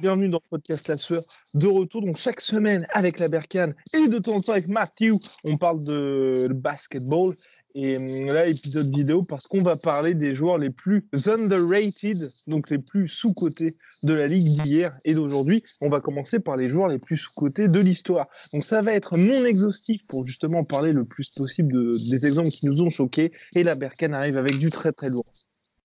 Bienvenue dans le podcast La Sueur de retour. Donc chaque semaine avec la Berkane et de temps en temps avec Matthew, on parle de basketball. Et hum, là, épisode vidéo parce qu'on va parler des joueurs les plus underrated, donc les plus sous-cotés de la ligue d'hier et d'aujourd'hui. On va commencer par les joueurs les plus sous-cotés de l'histoire. Donc ça va être non exhaustif pour justement parler le plus possible de, des exemples qui nous ont choqués. Et la Berkane arrive avec du très très lourd.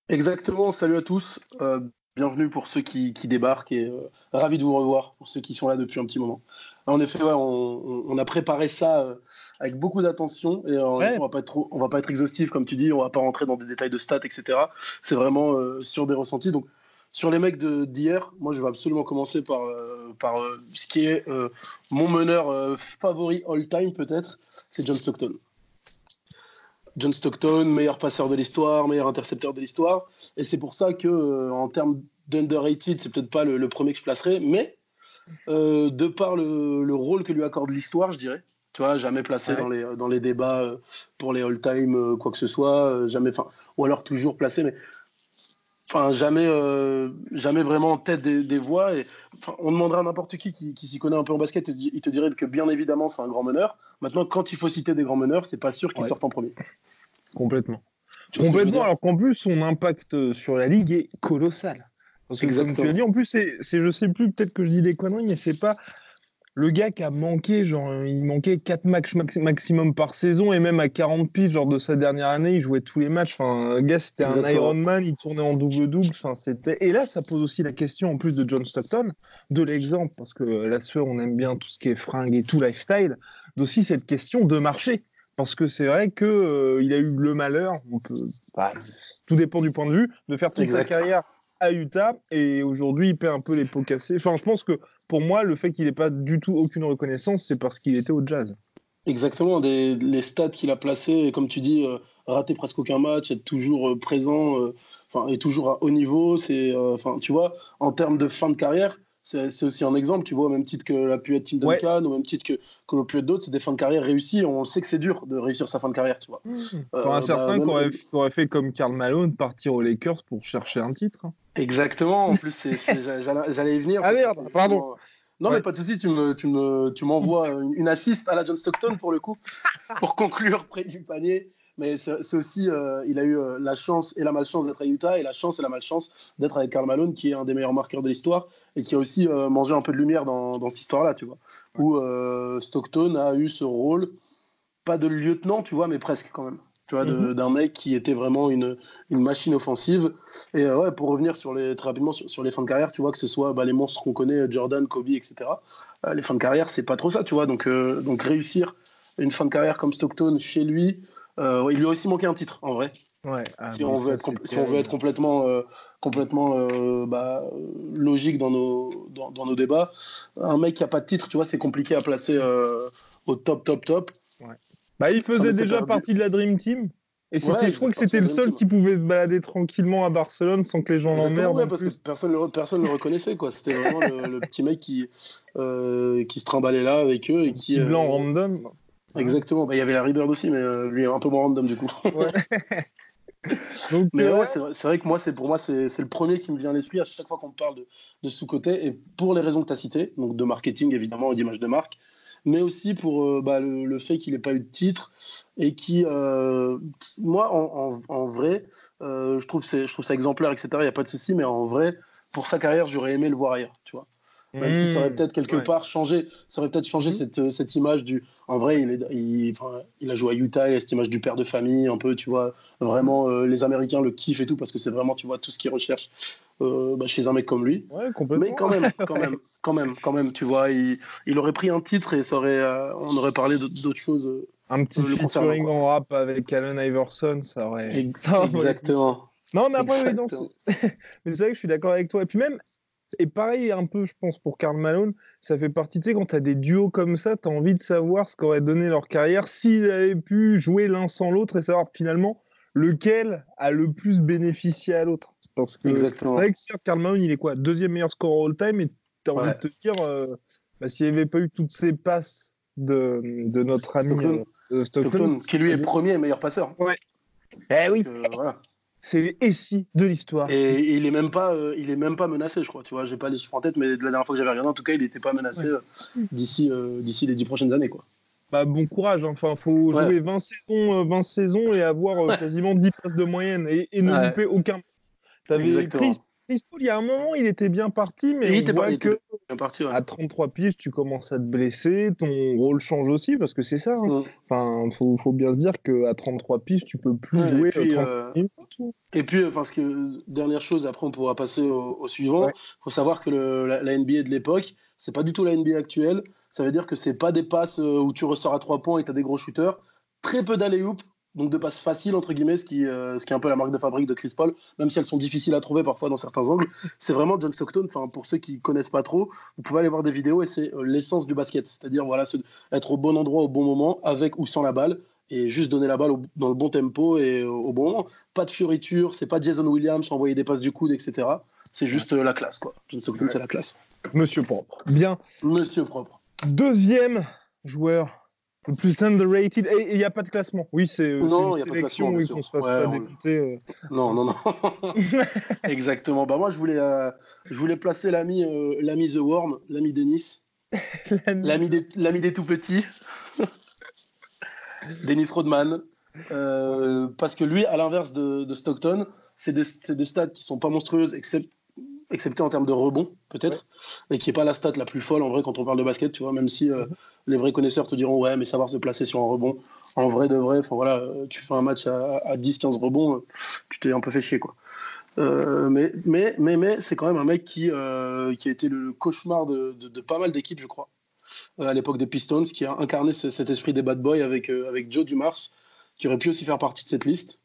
Exactement, salut à tous. Euh, bienvenue pour ceux qui, qui débarquent et euh, ravi de vous revoir pour ceux qui sont là depuis un petit moment. En effet, ouais, on, on, a préparé ça euh, avec beaucoup d'attention et euh, Ouais. on va pas être trop, on va pas être exhaustif comme tu dis, on va pas rentrer dans des détails de stats, etc. C'est vraiment sur des ressentis. Donc sur les mecs de- d'hier, moi je vais absolument commencer par, par ce qui est mon meneur favori all-time peut-être, c'est John Stockton. John Stockton, meilleur passeur de l'histoire, meilleur intercepteur de l'histoire. Et c'est pour ça que, euh, en termes d'underrated, c'est peut-être pas le, le premier que je placerai, mais euh, de par le, le rôle que lui accorde l'histoire, je dirais. Tu vois, jamais placé Ouais. dans, les, dans les débats euh, pour les all-time, quoi que ce soit, jamais, enfin, ou alors toujours placé, mais enfin, jamais, euh, jamais vraiment en tête des, des voix. Et, enfin, on demanderait à n'importe qui qui, qui s'y connaît un peu en basket, il te dirait que bien évidemment c'est un grand meneur. Maintenant, quand il faut citer des grands meneurs, c'est pas sûr qu'ils Ouais. sortent en premier. Complètement. Complètement, alors qu'en plus, son impact sur la ligue est colossal. Parce que, comme Exactement. tu as dit, en plus, c'est, c'est- je sais plus, peut-être que je dis des conneries, mais c'est pas le gars qui a manqué, genre, il manquait 4 matchs max- maximum par saison, et même à 40 piges, genre, de sa dernière année, il jouait tous les matchs. Enfin, le gars, c'était un. Ironman, il tournait en double-double. Enfin, c'était... Et là, ça pose aussi la question, en plus de John Stockton, de l'exemple, parce que la sueur, on aime bien tout ce qui est fringue et tout lifestyle, d'aussi cette question de marché. Parce que c'est vrai que euh, il a eu le malheur, on peut, bah, tout dépend du point de vue, de faire toute Exact. sa carrière à Utah et aujourd'hui il perd un peu les pots cassés. Enfin, je pense que pour moi, le fait qu'il n'ait pas du tout aucune reconnaissance, c'est parce qu'il était au jazz. Exactement, les stats qu'il a placés, comme tu dis, euh, rater presque aucun match, être toujours euh, présent, euh, et toujours à haut niveau. C'est, enfin, tu vois, en termes de fin de carrière, c'est aussi un exemple. Tu vois, au même titre que l'a pu être Tim Ouais. Duncan, au même titre que, que l'a pu être d'autres, c'est des fins de carrière réussies. On sait que c'est dur de réussir sa fin de carrière, tu vois. Enfin, un Euh, certain bah, même- qui aurait, fait comme Karl Malone, partir aux Lakers pour chercher un titre. hein. Exactement. En plus, j'allais y venir. Ah merde, pardon. vraiment- Non, Ouais. mais pas de souci, tu me, tu me, tu m'envoies une, une assist à la John Stockton pour le coup, pour conclure près du panier. Mais c'est aussi, euh, il a eu euh, la chance et la malchance d'être à Utah et la chance et la malchance d'être avec Karl Malone, qui est un des meilleurs marqueurs de l'histoire et qui a aussi euh, mangé un peu de lumière dans, dans cette histoire-là, tu vois. Où Stockton a eu ce rôle, pas de lieutenant, tu vois, mais presque quand même. Tu vois, Mhm. d'un mec qui était vraiment une, une machine offensive. Et ouais, pour revenir sur les, très rapidement sur, sur les fins de carrière, tu vois que ce soit bah, les monstres qu'on connaît, Jordan, Kobe, etc. les fins de carrière, c'est pas trop ça, tu vois. Donc, donc réussir une fin de carrière comme Stockton chez lui, euh, ouais, il lui a aussi manqué un titre, en vrai. Ouais. Ah, si, on veut être, compl- si on veut être complètement, euh, complètement euh, bah, logique dans nos, dans, dans nos débats, un mec qui a pas de titre, tu vois, c'est compliqué à placer au top, top, top. Bah, il faisait déjà partie de la Dream Team. Et Ouais, je crois que c'était le seul qui pouvait se balader tranquillement à Barcelone sans que les gens l'emmerdent. ouais, parce plus. que personne ne le, personne le reconnaissait, quoi. C'était vraiment le, le petit mec qui, euh, qui se trimballait là avec eux et qui. blanc euh, random. Exactement. Bah, Il y avait la Rebirth aussi, mais euh, lui un peu moins random du coup. Ouais. Donc, Mais euh, ouais, c'est vrai, que moi, c'est pour moi, c'est c'est le premier qui me vient à l'esprit à chaque fois qu'on parle de, de sous-côté, et pour les raisons que tu as citées, donc de marketing évidemment et d'image de marque, mais aussi pour euh, bah, le, le fait qu'il n'ait pas eu de titre et qui, euh, qui- moi, en, en- en vrai, euh, je, trouve c'est- je trouve ça exemplaire, etc. Il n'y a pas de souci, mais en vrai, pour sa carrière, j'aurais aimé le voir ailleurs, tu vois. Même si ça aurait Mmh, peut-être quelque ouais. part changé, ça aurait peut-être changé Mhm. cette, euh, cette image du. En vrai, il, est, il, enfin, il a joué à Utah, il a cette image du père de famille, un peu, tu vois. Vraiment, euh, les Américains le kiffent et tout, parce que c'est vraiment, tu vois, tout ce qu'ils recherchent euh, bah, chez un mec comme lui. Ouais, complètement. Mais quand même, quand même, quand même, quand même, tu vois, il, il aurait pris un titre et ça aurait, euh, on aurait parlé d'autres choses. Un petit featuring en rap avec Allen Iverson, ça aurait. Ex- ça aurait- Exactement. Non, mais après, Exactement. mais c'est vrai que je suis d'accord avec toi. Et puis même, et pareil, un peu, je pense, pour Karl Malone, ça fait partie, tu sais, quand tu as des duos comme ça, tu as envie de savoir ce qu'aurait donné leur carrière s'ils avaient pu jouer l'un sans l'autre et savoir finalement lequel a le plus bénéficié à l'autre. Parce que c'est vrai que Karl Malone, il est quoi Deuxième meilleur score all-time, et tu as envie Ouais. de te dire, euh, bah, s'il n'y avait pas eu toutes ces passes de, de notre ami Stockton. euh, de Stockton, Stockton, qui lui est premier et meilleur passeur. Eh oui, Donc, euh, voilà. C'est les SI de l'histoire. Et, et il est même pas, euh, il est même pas menacé, je crois. Tu vois, j'ai pas les chiffres en tête, mais de la dernière fois que j'avais regardé, en tout cas, il n'était pas menacé euh, d'ici, euh, d'ici les dix prochaines années, quoi. Bah, bon courage, hein. enfin, faut Ouais. jouer 20 saisons, euh, 20 saisons et avoir quasiment 10 passes de moyenne et, et ne louper aucun. T'avais. Chris, Chris Paul, il y a un moment, il était bien parti, mais Il on était pas- voit était que bien parti, ouais. à 33 piges, tu commences à te blesser, ton rôle change aussi, parce que c'est ça. hein. Mm. Enfin, faut, faut bien se dire qu'à 33 piges, tu peux plus Ouais, et jouer puis, euh, 35 euh. Et puis, enfin, ce que, dernière chose, après on pourra passer au, au suivant. Ouais. faut savoir que le- la, la NBA de l'époque, c'est pas du tout la NBA actuelle. Ça veut dire que c'est pas des passes euh, où tu ressors à trois points et tu as des gros shooters. Très peu d'alley oop donc de passes faciles, entre guillemets, ce qui, euh, ce qui est un peu la marque de fabrique de Chris Paul, même si elles sont difficiles à trouver parfois dans certains angles. C'est vraiment John Stockton, enfin, pour ceux qui connaissent pas trop, vous pouvez aller voir des vidéos et c'est euh, l'essence du basket. C'est-à-dire, voilà, se- être au bon endroit au bon moment, avec ou sans la balle, et juste donner la balle au- dans le bon tempo et au, au bon moment. Pas de fioriture, c'est pas Jason Williams, envoyer des passes du coude, etc. C'est juste euh, la classe, quoi. John Stockton, Ouais. c'est la classe. Monsieur propre. Bien. Monsieur propre. Deuxième joueur le plus underrated. Et il n'y a pas de classement. Oui, c'est euh, Non, c'est y une a pas de sélection, oui, qu'on se fasse Ouais, pas on- débuter. euh. Non, non, non. Exactement. Bah moi, je voulais, euh, je voulais placer l'ami, euh, l'ami The Worm, l'ami Denis, l'ami des, des tout petits, Dennis Rodman. Parce que lui, à l'inverse de, de Stockton, c'est des, des stats qui sont pas monstrueuses, except- excepté en termes de rebond, peut-être, et qui est pas la stat la plus folle en vrai quand on parle de basket, tu vois, même si euh, les vrais connaisseurs te diront, ouais, mais savoir se placer sur un rebond, en vrai de vrai, enfin voilà, euh, tu fais un match à, à 10-15 rebonds, euh, tu t'es un peu fait chier, quoi. Euh, mais mais, mais, mais c'est quand même un mec qui, euh, qui a été le cauchemar de, de- de pas mal d'équipes, je crois, à l'époque des Pistons, qui a incarné ce- cet esprit des bad boys avec, avec Joe Dumars, qui aurait pu aussi faire partie de cette liste,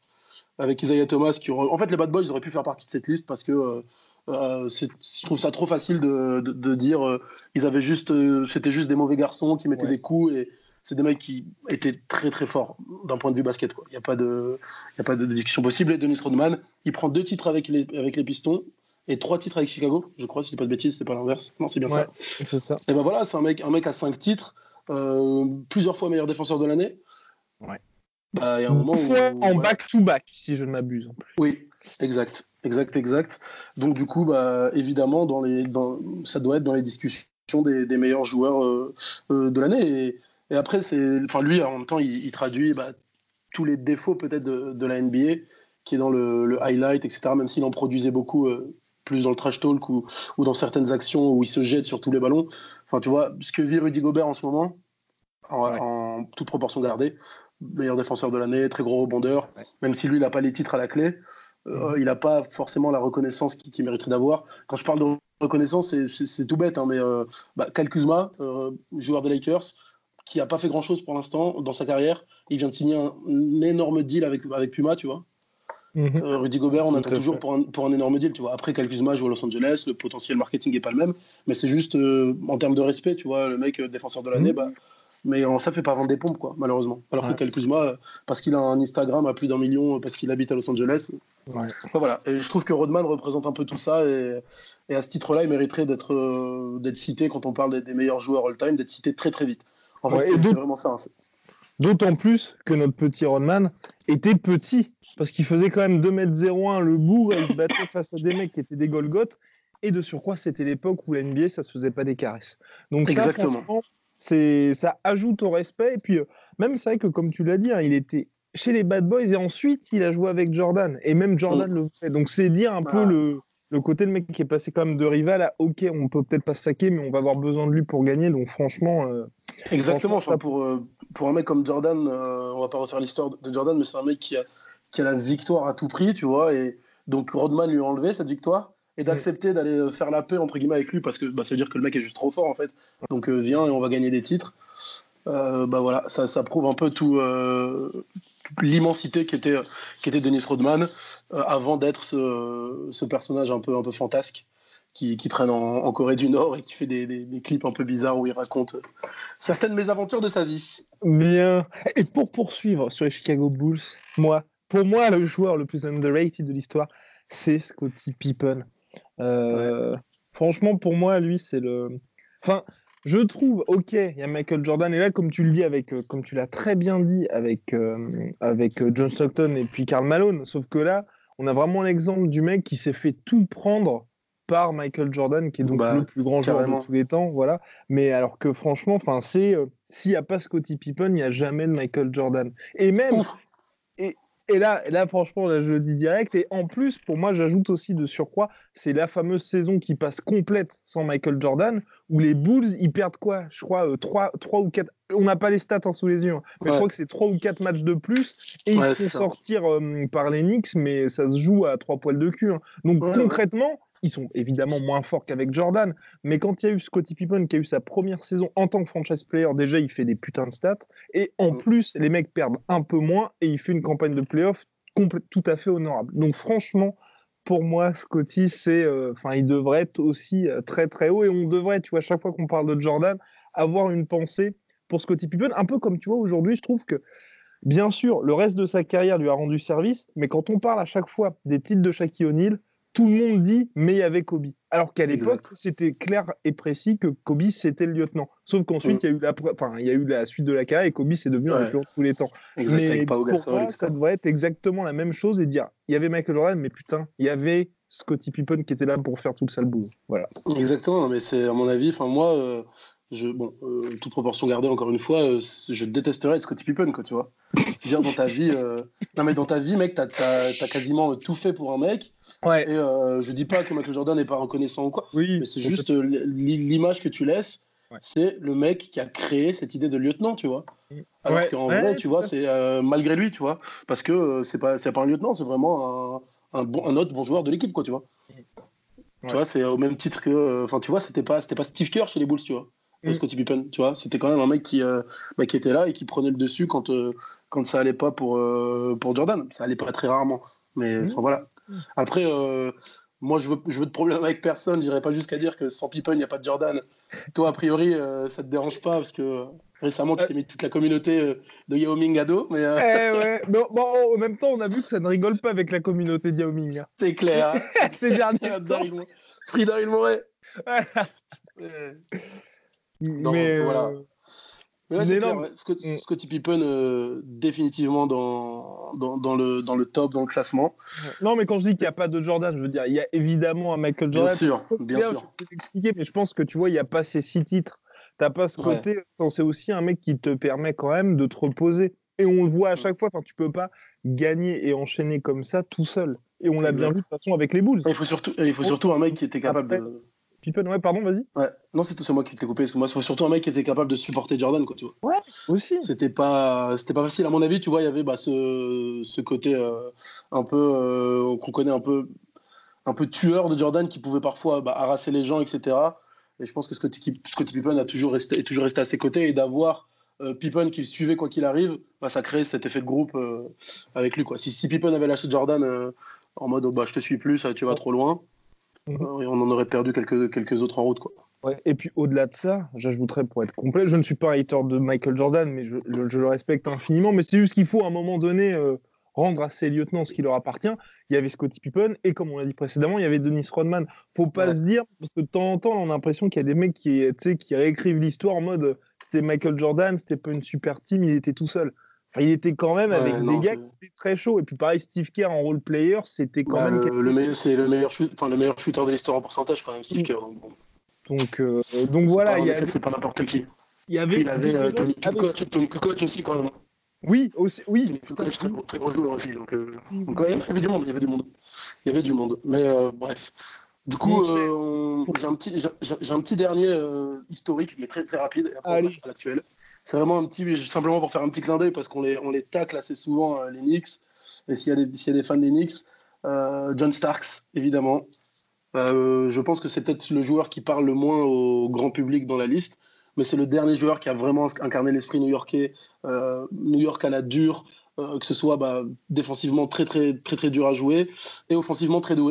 avec Isaiah Thomas, qui aurait... En fait, les bad boys auraient pu faire partie de cette liste parce que euh, euh, je trouve ça trop facile de, de, de dire euh, ils avaient juste, euh, c'était juste des mauvais garçons qui mettaient Ouais. des coups et c'est des mecs qui étaient très très forts d'un point de vue basket. quoi. Il n'y a pas de, y a pas de discussion possible. Et Dennis Rodman, il prend deux titres avec les, avec les Pistons et trois titres avec Chicago. Je crois, si je dis pas de bêtises, c'est pas l'inverse. Non, c'est bien Ouais, ça. c'est ça. Et ben voilà, c'est un mec, un mec à cinq titres, euh, plusieurs fois meilleur défenseur de l'année. Ouais. Bah, y a un moment Une fois où, en back-to-back, si je ne m'abuse. en plus. Oui, exact, exact, exact. Donc du coup, bah, évidemment, dans les, dans, ça doit être dans les discussions des, des meilleurs joueurs euh, euh, de l'année. Et, et après, c'est, enfin lui, en même temps, il, il traduit bah, tous les défauts peut-être de, de la NBA, qui est dans le, le highlight, etc. Même s'il en produisait beaucoup. euh, plus dans le trash talk ou, ou dans certaines actions où il se jette sur tous les ballons. Enfin, tu vois, ce que vit Rudy Gobert en ce moment, en, Ouais. en toute proportion gardée, meilleur défenseur de l'année, très gros rebondeur, même si lui, il n'a pas les titres à la clé, euh, il n'a pas forcément la reconnaissance qu'il qu'il mériterait d'avoir. Quand je parle de reconnaissance, c'est- tout bête, hein, mais euh, bah, Kyle Kuzma, euh, joueur des Lakers, qui n'a pas fait grand-chose pour l'instant dans sa carrière, il vient de signer un, un énorme deal avec, avec Puma, tu vois. Mhm. Euh, Rudy Gobert, on attend toujours pour un, pour un énorme deal, tu vois. Après, Kyle Kuzma joue à Los Angeles, le potentiel marketing n'est pas le même, mais c'est juste euh, en termes de respect, tu vois, le mec défenseur de l'année, Mhm. bah, mais ça fait pas vendre des pompes, quoi, malheureusement. Alors Ouais. que Kyle Kuzma, euh, parce qu'il a un Instagram à plus d'un million, euh, parce qu'il habite à Los Angeles, Ouais. Enfin, voilà. Et je trouve que Rodman représente un peu tout ça, et, et à ce titre-là, il mériterait d'être euh, d'être cité quand on parle des, des meilleurs joueurs all-time, d'être cité très très vite. En fait, Ouais, c'est vraiment ça. hein. D'autant plus que notre petit Rodman était petit, parce qu'il faisait quand même 2m01 le bourg, et il se battait face à des mecs qui étaient des Golgoth, et de surcroît, c'était l'époque où la NBA, ça se faisait pas des caresses. Donc Exactement. C'est, ça ajoute au respect, et puis euh, même c'est vrai que comme tu l'as dit, hein, il était chez les Bad Boys, et ensuite il a joué avec Jordan, et même Jordan le fait. Donc c'est dire un peu Ah. le, le côté le mec qui est passé quand même de rival à ok, on peut peut-être pas saquer, mais on va avoir besoin de lui pour gagner. Donc franchement, euh, Exactement. franchement, enfin, pour, euh, pour un mec comme Jordan, euh, on va pas refaire l'histoire de Jordan, mais c'est un mec qui a, qui a la victoire à tout prix, tu vois. Et donc Rodman lui a enlevé cette victoire et d'accepter d'aller euh, faire la paix entre guillemets avec lui parce que bah, ça veut dire que le mec est juste trop fort en fait. Donc euh, viens et on va gagner des titres. Euh, bah voilà, ça, ça prouve un peu tout euh, l'immensité qu'était qu'était Dennis Rodman avant d'être ce, ce personnage un peu un peu fantasque qui, qui traîne en, en Corée du Nord et qui fait des, des- des clips un peu bizarres où il raconte certaines mésaventures de sa vie. bien. Et pour poursuivre sur les Chicago Bulls, moi, pour moi, le joueur le plus underrated de l'histoire, c'est Scottie Pippen. Euh, Franchement, pour moi, lui, c'est le. Enfin, je trouve, ok, il y a Michael Jordan, et là, comme tu le dis, avec, euh, comme tu l'as très bien dit, avec, euh, avec John Stockton et puis Karl Malone, sauf que là, on a vraiment l'exemple du mec qui s'est fait tout prendre par Michael Jordan, qui est donc Bah, le plus grand joueur de tous les temps, voilà. Mais alors que franchement, enfin, c'est euh, s'il n'y a pas Scottie Pippen, il n'y a jamais de Michael Jordan. Et même, Ouf. Et là, là, franchement, là, je le dis direct. Et en plus, pour moi, j'ajoute aussi de surcroît, c'est la fameuse saison qui passe complète sans Michael Jordan, où les Bulls, ils perdent quoi Je crois 3, ou 4. On n'a pas les stats hein, sous les yeux, hein, mais je crois que c'est 3 ou 4 matchs de plus. Et ils se font sortir euh, par les Knicks, mais ça se joue à trois poils de cul. hein. Donc Ouais, concrètement, ils sont évidemment moins forts qu'avec Jordan. Mais quand il y a eu Scottie Pippen qui a eu sa première saison en tant que franchise player, déjà, il fait des putains de stats. Et en Mm. plus, les mecs perdent un peu moins et il fait une campagne de playoff tout à fait honorable. Donc franchement, pour moi, Scotty, c'est, euh, enfin, il devrait être aussi euh, très très haut et on devrait, tu vois, à chaque fois qu'on parle de Jordan, avoir une pensée pour Scottie Pippen, un peu comme tu vois aujourd'hui, je trouve que bien sûr, le reste de sa carrière lui a rendu service, mais quand on parle à chaque fois des titres de Shaquille O'Neal, tout le monde dit mais il y avait Kobe. Alors qu'à l'époque, c'était clair et précis que Kobe c'était le lieutenant. Sauf qu'ensuite, Mm. il y a eu la, enfin, il y a eu la suite de la carrière et Kobe c'est devenu un Ouais. de tous les temps. Exact, Mais pour moi, ça devrait être exactement la même chose et dire il y avait Michael Jordan, mais putain, il y avait Scottie Pippen qui était là pour faire tout le sale boulot. Voilà. Exactement, mais c'est à mon avis, enfin moi, euh, je, bon, euh, toute proportion gardée encore une fois, euh, je détesterais être Scottie Pippen, quoi, tu vois. C'est-à-dire dans ta vie, euh, non mais dans ta vie, mec, t'as as, quasiment tout fait pour un mec. Ouais. Et euh, je dis pas que Michael Jordan n'est pas reconnaissant ou quoi, Oui. mais c'est juste euh, l'i- l'image que tu laisses. Ouais. C'est le mec qui a créé cette idée de lieutenant, tu vois. Alors Ouais, qu'en vrai, tu vois, c'est euh, malgré lui, tu vois, parce que euh, c'est pas, pas un lieutenant, c'est vraiment un, un, bon, un autre bon joueur de l'équipe, quoi, tu vois. Ouais. Tu vois, c'est au même titre que, euh, enfin, tu vois, c'était pas, pas Steve Kerr chez les Bulls, tu vois. Mm. Scottie Pippen, tu vois, c'était quand même un mec qui, euh, bah, qui était là et qui prenait le dessus quand, euh, quand ça allait pas pour, euh, pour Jordan. Ça allait pas très rarement, mais Mm. enfin, voilà. Après, euh, moi, je veux, je veux de problème avec personne. J'irai pas jusqu'à dire que sans Pippen, il n'y a pas de Jordan. Toi, a priori, ça te dérange pas parce que récemment, tu t'es mis toute la communauté de Yao Ming à dos, mais euh, Eh ouais. Mais bon, en même temps, on a vu que ça ne rigole pas avec la communauté de Yao Ming. hein. c'est clair. hein. Ces derniers temps. Free Daryl Morey. Euh, Non, mais voilà. euh, Mais ouais, clair, ouais. Scott- Mm. Scottie Pippen, euh, définitivement dans, dans, dans le, dans le top, dans le classement. non, mais quand je dis qu'il n'y a pas de Jordan, je veux dire, il y a évidemment un Michael Bien Jordan. sûr, bien sûr. Je peux t'expliquer, mais je pense que tu vois, il n'y a pas ces six titres. T'as pas ce côté. C'est aussi un mec qui te permet quand même de te reposer. Et on le voit à Mm. chaque fois. Enfin, tu peux pas gagner et enchaîner comme ça tout seul. Et on l'a bien vu de toute façon avec les Bulls. Il faut surtout, il faut surtout un mec qui était capable Après- de. Pippen, ouais, pardon, vas-y. Ouais. Non, c'est tout, c'est moi qui t'ai coupé. Parce que moi, faut surtout un mec qui était capable de supporter Jordan, quoi, tu vois. Aussi. C'était pas, c'était pas facile. À mon avis, tu vois, il y avait bah, ce, ce côté euh, un peu euh, qu'on connaît un peu, un peu tueur de Jordan qui pouvait parfois bah, harasser les gens, etc. Et je pense que Scottie, Scottie Pippen a toujours resté, est toujours resté à ses côtés et d'avoir euh, Pippen qui le suivait quoi qu'il arrive, bah, ça crée cet effet de groupe euh, avec lui. Quoi. Si, si Pippen avait lâché Jordan euh, en mode oh, bah, je te suis plus, tu vas trop loin, Mhm. euh, on en aurait perdu quelques, quelques autres en route. Quoi. Ouais, Et puis au-delà de ça, j'ajouterais pour être complet, je ne suis pas un hater de Michael Jordan, mais je, je- je le respecte infiniment. Mais c'est juste qu'il faut à un moment donné euh, rendre à ses lieutenants ce qui leur appartient. Il y avait Scottie Pippen et comme on l'a dit précédemment, il y avait Dennis Rodman. Faut pas Ouais. se dire parce que de temps en temps, on a l'impression qu'il y a des mecs qui, qui réécrivent l'histoire en mode euh, c'était Michael Jordan, c'était pas une super team, il était tout seul. Enfin, il était quand même Ouais, avec non, des gars qui étaient très chauds. Et puis pareil, Steve Kerr en role player, c'était quand Bah, même. le, meilleur- c'est le meilleur, shoot- enfin, le meilleur shooter de l'histoire en pourcentage, quand même, Steve Mhm. Kerr. Donc, bon, Donc, euh, donc voilà, pas- en il y effet, avait, c'est pas n'importe qui. il y avait, il avait euh, Tony Kukoc, Tony Kukoc aussi quand même. Oui, aussi, oui. Tony Kukoc, très, très bon joueur aussi. Donc, euh, donc, ouais, il y avait du monde, il y avait du monde. Il y avait du monde. Mais euh, bref. Du coup, euh, j'ai un, petit, j'ai un petit dernier euh, historique, mais très, très rapide, et après, à l'actuel. C'est vraiment un petit, simplement pour faire un petit clin d'œil, parce qu'on les, on les tacle assez souvent, les Knicks. Et s'il y, a des, s'il y a des fans des Knicks, John Starks, évidemment. je pense que c'est peut-être le joueur qui parle le moins au grand public dans la liste mais c'est le dernier joueur qui a vraiment incarné l'esprit new-yorkais. Euh, New York à la dure, euh, que ce soit bah, défensivement très, très, très, très dur à jouer et offensivement très doué.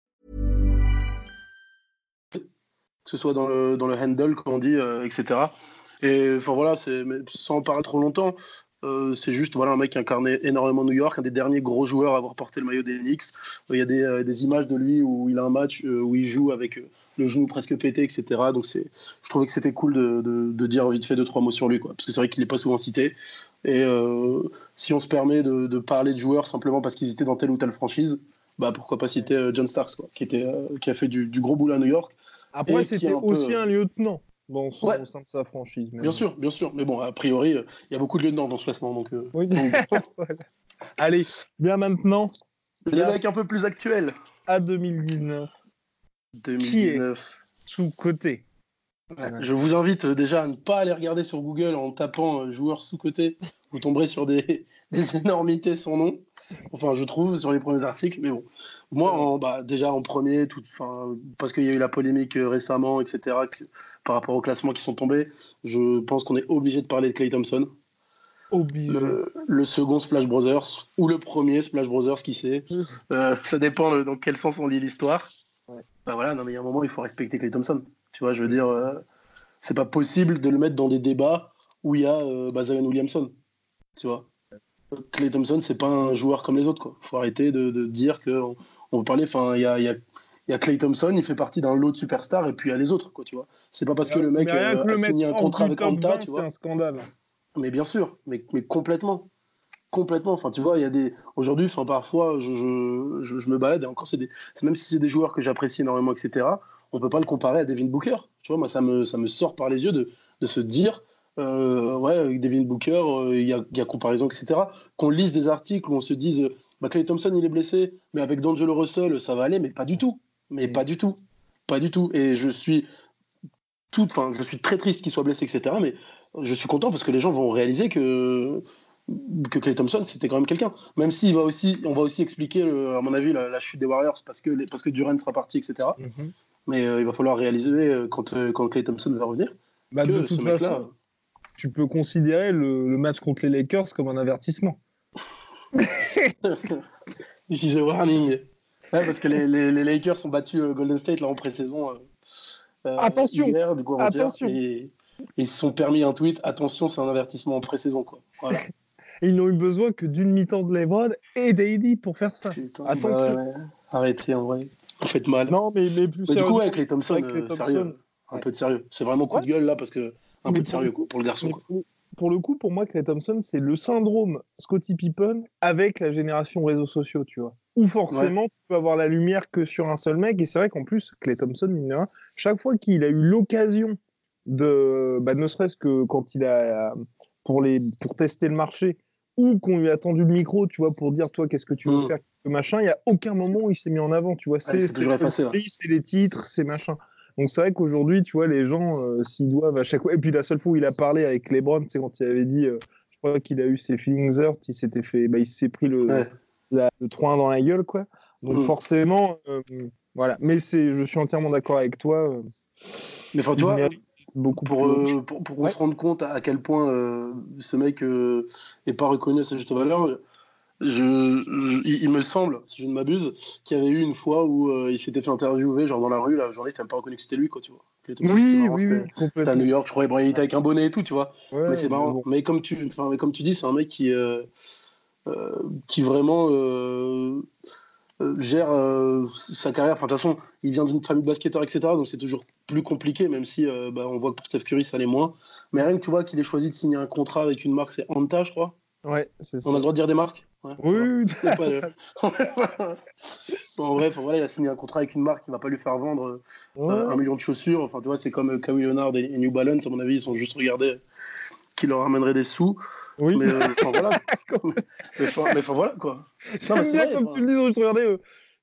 Ce soit dans le, dans le handle, comme on dit, euh, etc. Et enfin voilà, sans en parler trop longtemps, Euh, c'est juste voilà, un mec qui incarnait énormément New York, un des derniers gros joueurs à avoir porté le maillot des Knicks. Euh, il y a des, des, images de lui où il a un match où il joue avec le genou presque pété, etc. Donc je trouvais que c'était cool de, de, dire vite fait deux, trois mots sur lui. Quoi, parce que c'est vrai qu'il n'est pas souvent cité. Et si on se permet de, parler de joueurs simplement parce qu'ils étaient dans telle ou telle franchise, bah pourquoi pas citer John Starks, quoi, qui, était, qui a fait du, gros boulot à New York. Après, c'était aussi un lieutenant dans au sein de sa franchise. Bien sûr, bien sûr. Mais bon, a priori, euh, il y a beaucoup de lieutenants dans ce classement. Donc, euh, oui. Allez, bien maintenant. Les mecs un peu plus actuels. À 2019. 2019. sous-côté. je vous invite euh, déjà à ne pas aller regarder sur Google en tapant joueur sous-côté. Vous tomberez sur des, des énormités sans nom. Enfin, je trouve, sur les premiers articles. Mais bon, moi, bah, déjà en premier, tout, parce qu'il y a eu la polémique euh, récemment, etc., par rapport aux classements qui sont tombés, je pense qu'on est obligé de parler de Clay Thompson. Le, le, second Splash Brothers ou le premier Splash Brothers, qui sait. Euh, ça dépend dans quel sens on lit l'histoire. Bah voilà, non, mais il y a un moment, il faut respecter Clay Thompson. Tu vois, je veux dire, euh, c'est pas possible de le mettre dans des débats où il y a euh, Zion Williamson. Tu vois. Clay Thompson, c'est pas un joueur comme les autres. Il faut arrêter de, dire qu'on on peut parler. Enfin, il y a, y, y a, Clay Thompson, il fait partie d'un lot de superstars, et puis il y a les autres. Quoi, tu vois. C'est pas parce que le mec euh, a signé un contrat avec Anta, tu vois. C'est un scandale. Mais bien sûr, mais, mais complètement. Complètement. Enfin, tu vois, il y a des. Aujourd'hui, enfin, parfois, je, je, je, me balade, et encore, c'est des... même si c'est des joueurs que j'apprécie énormément, etc., on peut pas le comparer à Devin Booker. Tu vois, moi, ça me, ça me sort par les yeux de, de se dire euh, ouais, avec Devin Booker, euh, il y, a, comparaison, etc. Qu'on lise des articles où on se dise, bah, Clay Thompson, il est blessé, mais avec D'Angelo Russell, ça va aller, mais pas du tout. Mais pas du tout. Pas du tout. Et je suis tout, je suis très triste qu'il soit blessé, etc. Mais je suis content parce que les gens vont réaliser que que Clay Thompson c'était quand même quelqu'un. Même va aussi, on va aussi expliquer, à mon avis, la, chute des Warriors parce que parce que Durant sera parti, etc. Mm-hmm. Mais euh, il va falloir réaliser quand quand Clay Thompson va revenir. Bah, que de toute façon, tu peux considérer le, match contre les Lakers comme un avertissement. This a warning. parce que les, les, Lakers ont battu euh, Golden State là en pré-saison. Euh, euh, attention. attention. et, ils se sont permis un tweet. Attention, c'est un avertissement en pré-saison quoi. ils n'ont eu besoin que d'une mi-temps de LeBron et d'AD pour faire ça. attention. Arrêtez en vrai. Vous faites mal. Non, mais, mais plus mais Du coup, avec les Thompson, sérieux. Un peu de sérieux. C'est vraiment coup de gueule là parce que un peu de sérieux pour le garçon. Pour le coup, pour moi, Clay Thompson, c'est le syndrome Scottie Pippen avec la génération réseaux sociaux, tu vois. Où forcément, tu peux avoir la lumière que sur un seul mec. Et c'est vrai qu'en plus, Clay Thompson, chaque fois qu'il a eu l'occasion de, bah, ne serait-ce que quand il a pour les pour tester le marché ou qu'on lui a tendu le micro, tu vois, pour dire toi qu'est-ce que tu veux mm. faire, machin, il y a aucun moment où il s'est mis en avant, tu vois. C'est toujours effacé. C'est les titres, c'est machin. Donc c'est vrai qu'aujourd'hui, tu vois, les gens, euh, s'ils doivent à chaque fois. Et puis la seule fois où il a parlé avec LeBron, c'est quand il avait dit, euh, je crois qu'il a eu ses feelings hurt, il s'était fait, bah, il s'est pris le, 3-1 dans la gueule, quoi. Donc mm. forcément, euh, voilà. Mais c'est, je suis entièrement d'accord avec toi. Mais enfin, tu vois, beaucoup pour, pour, pour, se rendre compte à quel point ce mec est pas reconnu à sa juste valeur je, il me semble, si je ne m'abuse, qu'il y avait eu une fois où euh, il s'était fait interviewer, genre dans la rue, la journaliste n'a pas reconnu que c'était lui, quoi, tu vois. Oui, oui, C'était à New York, je crois, il était avec un bonnet et tout, tu vois. mais c'est marrant. Mais, comme tu, comme tu dis, c'est un mec qui, euh, euh, qui vraiment gère sa carrière. Enfin, de toute façon, il vient d'une famille de basketteurs, etc. Donc c'est toujours plus compliqué, même si bah, on voit que pour Steph Curry, ça l'est moins. Mais rien que tu vois qu'il ait choisi de signer un contrat avec une marque, c'est Anta, je crois. Ouais, c'est. On a le droit de dire des marques? Ouais, ça. Oui, pas de- bon, en bref, voilà, il a signé un contrat avec une marque qui va pas lui faire vendre euh, un million de chaussures. Enfin, tu vois, c'est comme euh, Kawhi Leonard et, New Balance. À mon avis, ils sont juste regardés qui leur ramènerait des sous. oui. Mais euh, enfin, voilà. mais enfin mais, enfin, voilà, quoi. Non, mais bien vrai, comme tu le dis, je regardais euh,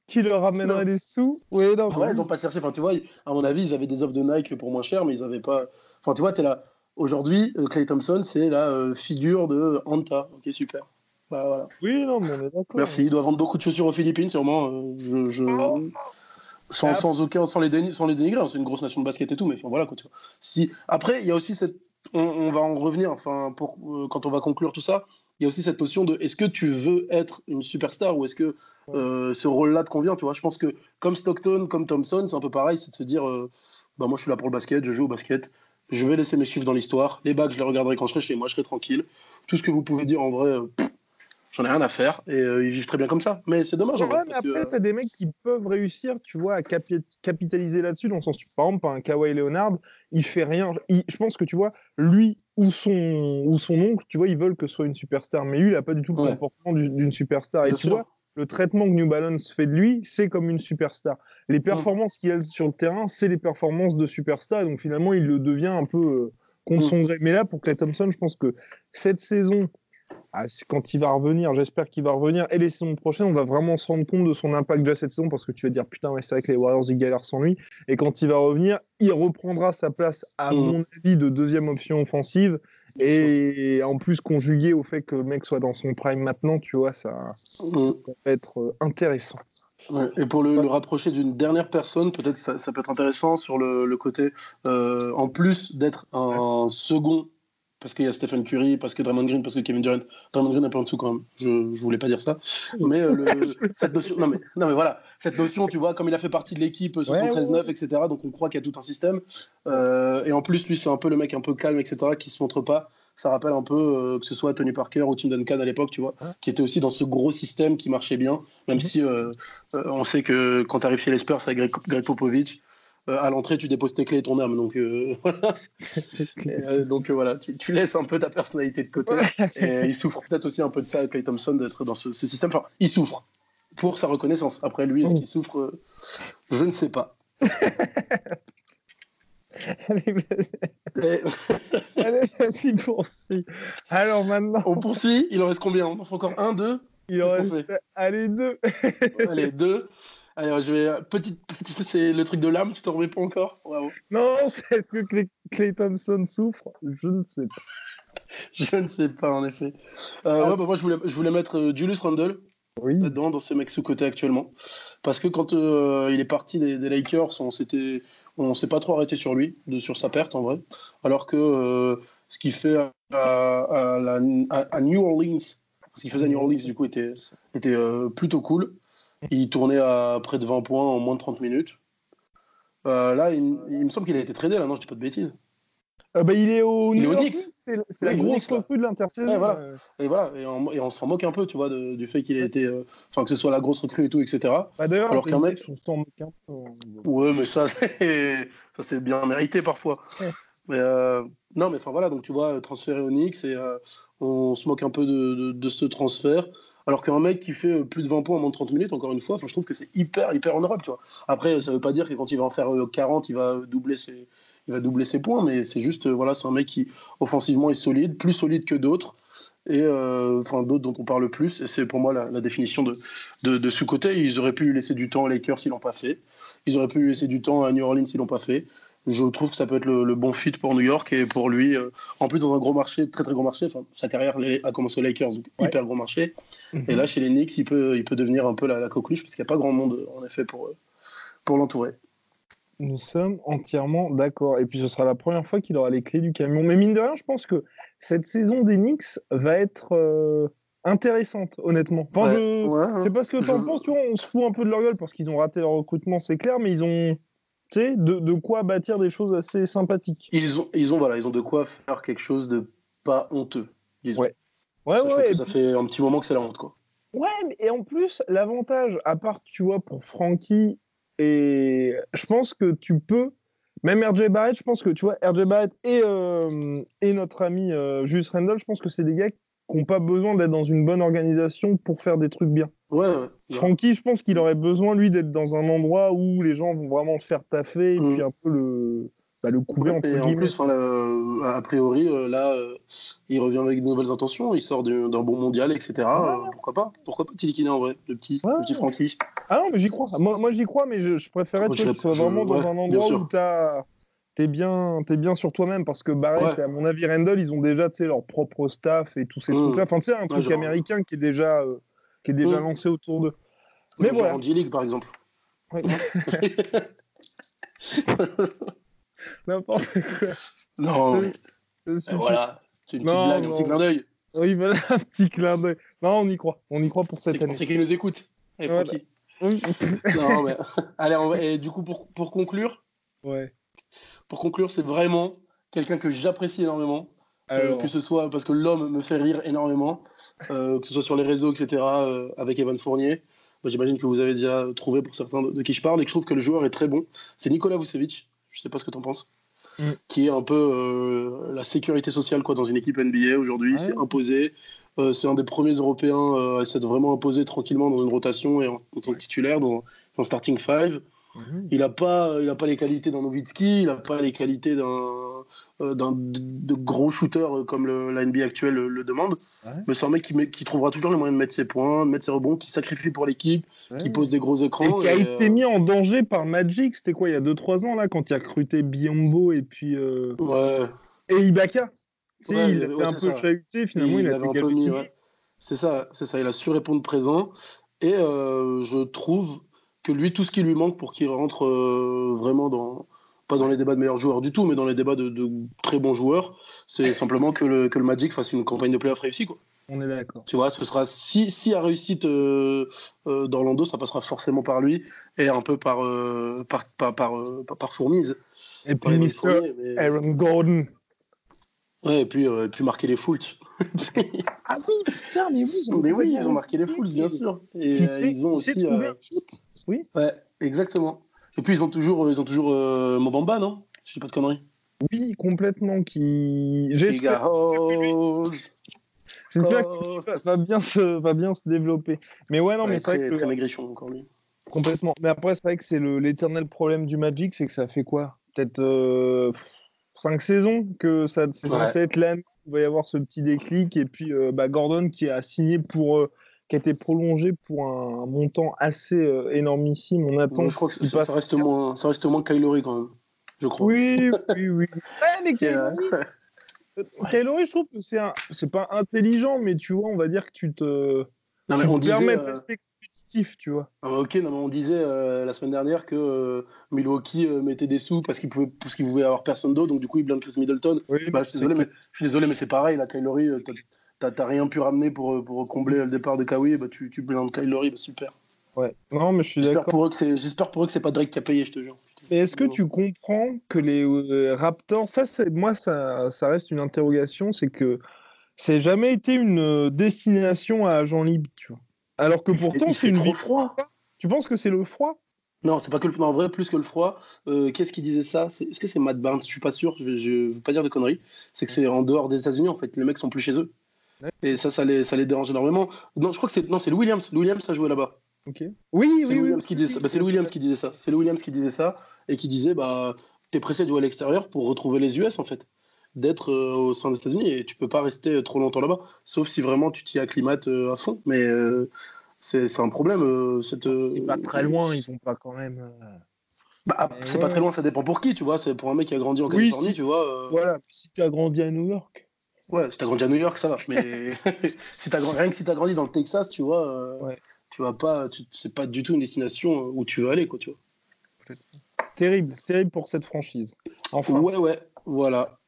qui leur ramènerait les sous. Oui, non, Ouais, ils ont pas cherché. Enfin, tu vois, à mon avis, ils avaient des offres de Nike pour moins cher, mais ils avaient pas. Enfin, tu vois, t'es là. Aujourd'hui, euh, Clay Thompson, c'est la euh, figure de Anta. Ok, super. Bah voilà. oui, non, mais on est d'accord. Merci. Il doit vendre beaucoup de chaussures aux Philippines, sûrement. euh, je, je- Oh. Sans, Ah. sans aucun, sans les, déni- sans les dénigrer. hein, C'est une grosse nation de basket et tout, mais enfin, voilà quoi. Tu vois. Si après, il y a aussi cette. On, on va en revenir. Enfin, pour euh, quand on va conclure tout ça, il y a aussi cette notion de est-ce que tu veux être une superstar ou est-ce que euh, ce rôle-là te convient Tu vois, je pense que comme Stockton, comme Thompson, c'est un peu pareil, c'est de se dire, euh, bah moi je suis là pour le basket, je joue au basket, je vais laisser mes chiffres dans l'histoire. Les bacs, je les regarderai quand je serai chez moi, je serai tranquille. Tout ce que vous pouvez dire en vrai. euh, pff, J'en ai rien à faire et euh, ils vivent très bien comme ça. Mais c'est dommage en Ouais, vrai. mais parce que, après, euh, t'as des mecs qui peuvent réussir, tu vois, à capi- capitaliser là-dessus, dans le sens, tu- par exemple, un Kawhi Leonard, il fait rien. Il- je pense que, tu vois, lui ou son, ou son oncle, tu vois, ils veulent que ce soit une superstar, mais lui, il a pas du tout le Ouais. comportement du- d'une superstar. Et tu vois, le traitement que New Balance fait de lui, c'est comme une superstar. Les performances qu'il a sur le terrain, c'est les performances de superstar, donc finalement, il le devient un peu euh, contre Mm. son gré. Mais là, pour Clay Thompson, je pense que cette saison, ah, quand il va revenir, j'espère qu'il va revenir, et les saisons prochaines, on va vraiment se rendre compte de son impact déjà cette saison, parce que tu vas dire, putain, ouais, c'est vrai que les Warriors, ils galèrent sans lui, et quand il va revenir, il reprendra sa place, à Mm. mon avis, de deuxième option offensive, et en plus conjugué au fait que le mec soit dans son prime maintenant, tu vois, ça, Mm. ça va être euh, intéressant. Ouais, Et pour le, le rapprocher d'une dernière personne, peut-être ça, ça peut être intéressant sur le, le côté, euh, en plus d'être un second, parce qu'il y a Stephen Curry, parce que Draymond Green, parce que Kevin Durant, Draymond Green est un peu en dessous quand même, je, je voulais pas dire ça, mais euh, le- cette notion, non mais, non mais voilà, cette notion, tu vois, comme il a fait partie de l'équipe 73-9, etc., donc on croit qu'il y a tout un système, euh, et en plus, lui, c'est un peu le mec un peu calme, etc., qui se montre pas, ça rappelle un peu euh, que ce soit Tony Parker ou Tim Duncan à l'époque, tu vois, qui était aussi dans ce gros système qui marchait bien, même si euh, euh, on sait que quand tu arrives chez les Spurs avec Greg, Greg Popovich, euh, à l'entrée, tu déposes tes clés et ton âme. Donc, euh, voilà. Et, euh, donc euh, voilà, tu, tu laisses un peu ta personnalité de côté. Et il souffre peut-être aussi un peu de ça, Clay Thompson, d'être dans ce, ce système. Enfin, il souffre pour sa reconnaissance. Après, lui, est-ce qu'il souffre euh, Je ne sais pas. Allez, vas-y, poursuis. Alors maintenant, on poursuit. Il en reste combien? On en fait encore un, deux? Il en reste, allez, deux. Allez, deux. Allez, je vais. Petite, petite- c'est le truc de l'âme, tu t'en remets pas encore? Bravo. Non, est-ce que Clay, Clay Thompson souffre? Je ne sais pas. Je ne sais pas, en effet. Euh, ouais, bah, moi, je voulais, je voulais mettre euh, Julius Randle. Oui, là-dedans, dans ce mec sous-côté actuellement. Parce que quand euh, il est parti des, des Lakers, on s'était, on s'est pas trop arrêté sur lui, de, sur sa perte en vrai. Alors que euh, ce qu'il fait à, à la- à- à New Orleans, ce qu'il faisait à New Orleans du coup était, était euh, plutôt cool. Il tournait à près de 20 points en moins de 30 minutes. Euh, là, il, il me semble qu'il a été tradé, là, non, je dis pas de bêtises. Euh, bah, il est au Il est Knicks. C'est Ouais, la grosse recrue de l'intersaison. Ouais, voilà. euh. Et voilà, et on, et on s'en moque un peu, tu vois, de- du fait qu'il ait été, euh, enfin que ce soit la grosse recrue et tout, etc. Bah, D'ailleurs, Alors qu'un mec- on s'en moque un peu. Ouais, mais ça, c'est ça, c'est bien mérité parfois. Ouais. Mais euh, non, mais enfin voilà, donc tu vois, transféré au Knicks et on se moque un peu de, de- de ce transfert. Alors qu'un mec qui fait euh, plus de 20 points en moins de 30 minutes, encore une fois, je trouve que c'est hyper, hyper honorable, tu vois. Après, ça veut pas dire que quand il va en faire euh, 40, il va doubler ses, il va doubler ses points, mais c'est juste, euh, voilà, c'est un mec qui offensivement est solide, plus solide que d'autres, et euh, enfin d'autres dont on parle plus, et c'est pour moi la, définition de, de, sous-côté. Ils auraient pu laisser du temps aux Lakers s'ils l'ont pas fait. Ils auraient pu laisser du temps à New Orleans s'ils l'ont pas fait. Je trouve que ça peut être le, le bon fit pour New York et pour lui. euh, en plus, dans un gros marché, très très gros marché. Enfin, sa carrière a commencé aux Lakers, donc Ouais. hyper gros marché. Mhm. Et là, chez les Knicks, il peut, il peut devenir un peu la, la coqueluche parce qu'il n'y a pas grand monde en effet pour, euh, pour l'entourer. Nous sommes entièrement d'accord. Et puis, ce sera la première fois qu'il aura les clés du camion. Mais mine de rien, je pense que cette saison des Knicks va être euh, intéressante, honnêtement. Enfin, Ouais, je... ouais, je sais pas ce que tu en Je- penses, tu vois, on se fout un peu de leur gueule parce qu'ils ont raté leur recrutement, c'est clair, mais ils ont, tu sais, de, de quoi bâtir des choses assez sympathiques. Ils ont, ils ont voilà, ils ont de quoi faire quelque chose de pas honteux. disons. Ouais. Ouais, ouais. que ça puis- fait un petit moment que c'est la honte, quoi. Ouais, et en plus, l'avantage, à part, tu vois, pour Frankie, et je pense que tu peux, même RJ Barrett, je pense que, tu vois, RJ Barrett et, euh, et notre ami euh, Julius Randle, je pense que c'est des gars qui n'ont pas besoin d'être dans une bonne organisation pour faire des trucs bien. Ouais, ouais. Frankie, je pense qu'il aurait besoin, lui, d'être dans un endroit où les gens vont vraiment le faire taffer et Mm. puis un peu le, bah, le couver, entre Et en plus, enfin, là, a priori, euh, là, euh, il revient avec de nouvelles intentions. Il sort du- d'un bon mondial, etc. Euh, pourquoi pas Pourquoi pas Tilikine en vrai, le petit, Ouais. le petit Francky Ah non, mais j'y crois. Moi, moi j'y crois, mais je, je préférais tu vois, je- qu'il soit je- vraiment dans un endroit où t'as- t'es bien, t'es bien sur toi-même. Parce que Barrett, Ouais. et à mon avis, Randall, ils ont déjà tu sais, leur propre staff et tous ces Mm. trucs-là. Enfin, tu sais, un truc genre- américain qui est déjà, euh, qui est déjà Mm. lancé autour d'eux. Mais voilà. en G-League, par exemple. Ouais. N'importe quoi. non, c'est euh, super. voilà. C'est une petite Non, blague, un non. petit clin d'œil. Oui, voilà, un petit clin d'œil. Non, on y croit. On y croit pour cette année. c'est qu'il nous écoute. Allez, Voilà. Francky. Oui. Non, mais... Allez, on va- et du coup, pour, pour conclure, ouais. Pour conclure, c'est vraiment quelqu'un que j'apprécie énormément. Euh, que ce soit parce que l'homme me fait rire énormément, euh, que ce soit sur les réseaux, etc., euh, avec Evan Fournier. J'imagine que vous avez déjà trouvé pour certains de, de qui je parle et que je trouve que le joueur est très bon. C'est Nicolas Vucevic, je sais pas ce que tu en penses, Mm. qui est un peu la sécurité sociale quoi, dans une équipe NBA aujourd'hui. Ouais. C'est imposé. C'est un des premiers Européens à s'être vraiment imposé tranquillement dans une rotation et en, en tant que titulaire dans un, dans un starting five. Mhm. Il n'a pas, il a pas les qualités d'un Nowitzki, il n'a pas les qualités d'un, euh, de, gros shooter euh, comme le, la NBA actuelle le, le demande. Ouais. Mais c'est un mec qui, met- qui trouvera toujours les moyens de mettre ses points, de mettre ses rebonds, qui sacrifie pour l'équipe, qui pose des gros Et écrans. qui a et, été euh, mis en danger par Magic, c'était quoi, il y a 2-3 ans, là, quand il a recruté Biombo et puis. euh, Ouais, Et Ibaka. Tu sais, Ouais, il fait un c'est peu ça. chahuté, finalement, il, il a avait été un peu mis. gallotiné. ouais. C'est ça, c'est ça. Il a su répondre présent. Et euh, je trouve que lui, tout ce qui lui manque pour qu'il rentre euh, vraiment dans. Pas dans les débats de meilleurs joueurs du tout, mais dans les débats de, de très bons joueurs, c'est simplement que le, que le Magic fasse une campagne de playoff réussie. Quoi. On est d'accord. Tu vois, ce sera si, si à réussite euh, euh, d'Orlando, ça passera forcément par lui et un peu par, euh, par, par, par, euh, par- par fourmise. Et Par puis Mr. fourniers, mais- Aaron Gordon. Ouais, et puis, euh, et puis marquer les foules. Ah oui, putain, mais oui, Mais oui, ils ont marqué les foules, bien sûr. Et Qui euh, sait- ils ont aussi. euh, Oui. Ouais, exactement. Et puis ils ont toujours, ils ont toujours euh, Mobamba, non? Je dis pas de conneries. Oui, complètement. Qui... J'espère Oh. qu'il va- bien, se... va bien se développer. Mais ouais, non, mais c'est vrai que très maigrichon encore lui. Complètement. Mais après, c'est vrai que c'est le- l'éternel problème du Magic, c'est que ça fait quoi? Peut-être euh, cinq saisons que ça c'est Ouais. censé être l'année il va y avoir ce petit déclic. Et puis euh, bah, Gordon qui a signé pour. euh, qui a été prolongé pour un, montant assez euh, énormissime. On attend. Je crois que ça, ça reste moins, ça reste moins Kylori quand même. Je crois. Oui, oui, oui. Ouais, mais Kylori, je trouve que c'est un... c'est pas intelligent, mais tu vois, on va dire que tu te, Non mais tu on disait. de euh, rester compétitif, tu vois. ah, ok, non, mais on disait euh, la semaine dernière que euh, Milwaukee euh, mettait des sous parce qu'il pouvait, parce qu'il pouvait avoir personne d'autre, donc du coup il blinde Chris Middleton. Oui, Bah, je suis désolé, mais je suis désolé, mais c'est pareil. La Kylori, t'as- t'as rien pu ramener pour, pour combler le départ de Kawhi, bah, tu, tu blindes Kylori, bah, super. Ouais. Non, mais je suis J'espère d'accord. pour eux que c'est, j'espère pour eux que c'est pas Drake qui a payé, je te jure. Mais est-ce que tu comprends que les euh, Raptors, ça, c'est moi, ça, ça reste une interrogation, c'est que c'est jamais été une euh, destination à agent libre, tu vois. Alors que pourtant, c'est une trop froid. Tu penses que c'est le froid? Non, c'est pas que le non, en vrai, plus que le froid. Euh, qu'est-ce qui disait ça? C'est- Est-ce que c'est Matt Barnes? Je suis pas sûr, je, je veux pas dire de conneries. C'est que c'est en dehors des États-Unis, en fait. Les mecs sont plus chez eux. Ouais. Et ça, ça les, ça les dérange énormément. Non, je crois que c'est non, c'est le Williams. Le Williams a joué là-bas. Ok. Oui, C'est oui, oui. Williams qui disait ça. Bah, c'est le Williams qui disait ça. C'est le Williams qui disait ça et qui disait bah t'es pressé de jouer à l'extérieur pour retrouver les US en fait, d'être euh, au sein des États-Unis et tu peux pas rester euh, trop longtemps là-bas, sauf si vraiment tu t'y acclimates euh, à fond. Mais c'est un problème. cette, C'est pas très loin, ils vont pas quand même. Bah, Mais c'est ouais. pas très loin, ça dépend pour qui, tu vois. C'est pour un mec qui a grandi en Oui, Californie, si. tu vois. euh, Voilà, si tu as grandi à New York. Ouais, si t'as grandi à New York, ça va. Mais si grand- rien que si t'as grandi dans le Texas, tu vois, euh, Ouais. tu vas pas, tu- c'est pas du tout une destination où tu veux aller, quoi, tu vois. Terrible, terrible pour cette franchise. Enfin, Ouais, ouais, voilà.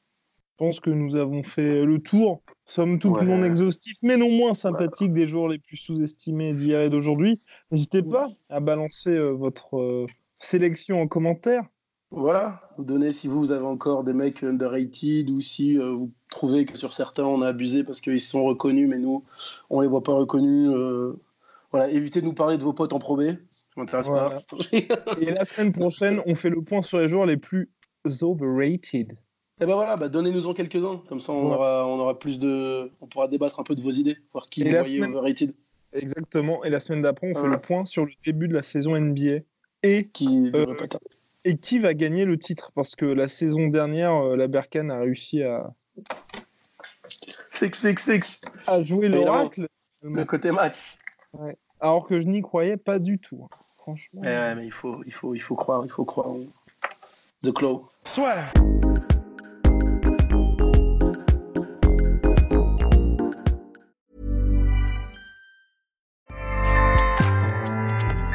Je pense que nous avons fait le tour, somme toute Ouais. non exhaustif, mais non moins sympathique des joueurs les plus sous-estimés d'hier et d'aujourd'hui. N'hésitez pas à balancer euh, votre euh, sélection en commentaire. Voilà, vous donnez si vous, avez encore des mecs underrated ou si euh, vous trouvez que sur certains on a abusé parce qu'ils sont reconnus, mais nous on les voit pas reconnus. Voilà, évitez de nous parler de vos potes en Pro B. Ça m'intéresse Voilà. pas. Et la semaine prochaine, on fait le point sur les joueurs les plus overrated. Et ben voilà, bah donnez-nous-en quelques-uns. Comme ça, on, Ouais. aura, on aura plus de. On pourra débattre un peu de vos idées, voir qui vous voyez semaine- overrated, Exactement. Et la semaine d'après, on fait le point sur le début de la saison NBA. Et, qui devrait Euh, et qui va gagner le titre? Parce que la saison dernière, euh, la Berkane a réussi à, 6-6-6, à jouer l'oracle. le côté match. Alors que je n'y croyais pas du tout. hein. Franchement. Eh ouais, mais il faut, il, faut, il faut croire, il faut croire. The Claw.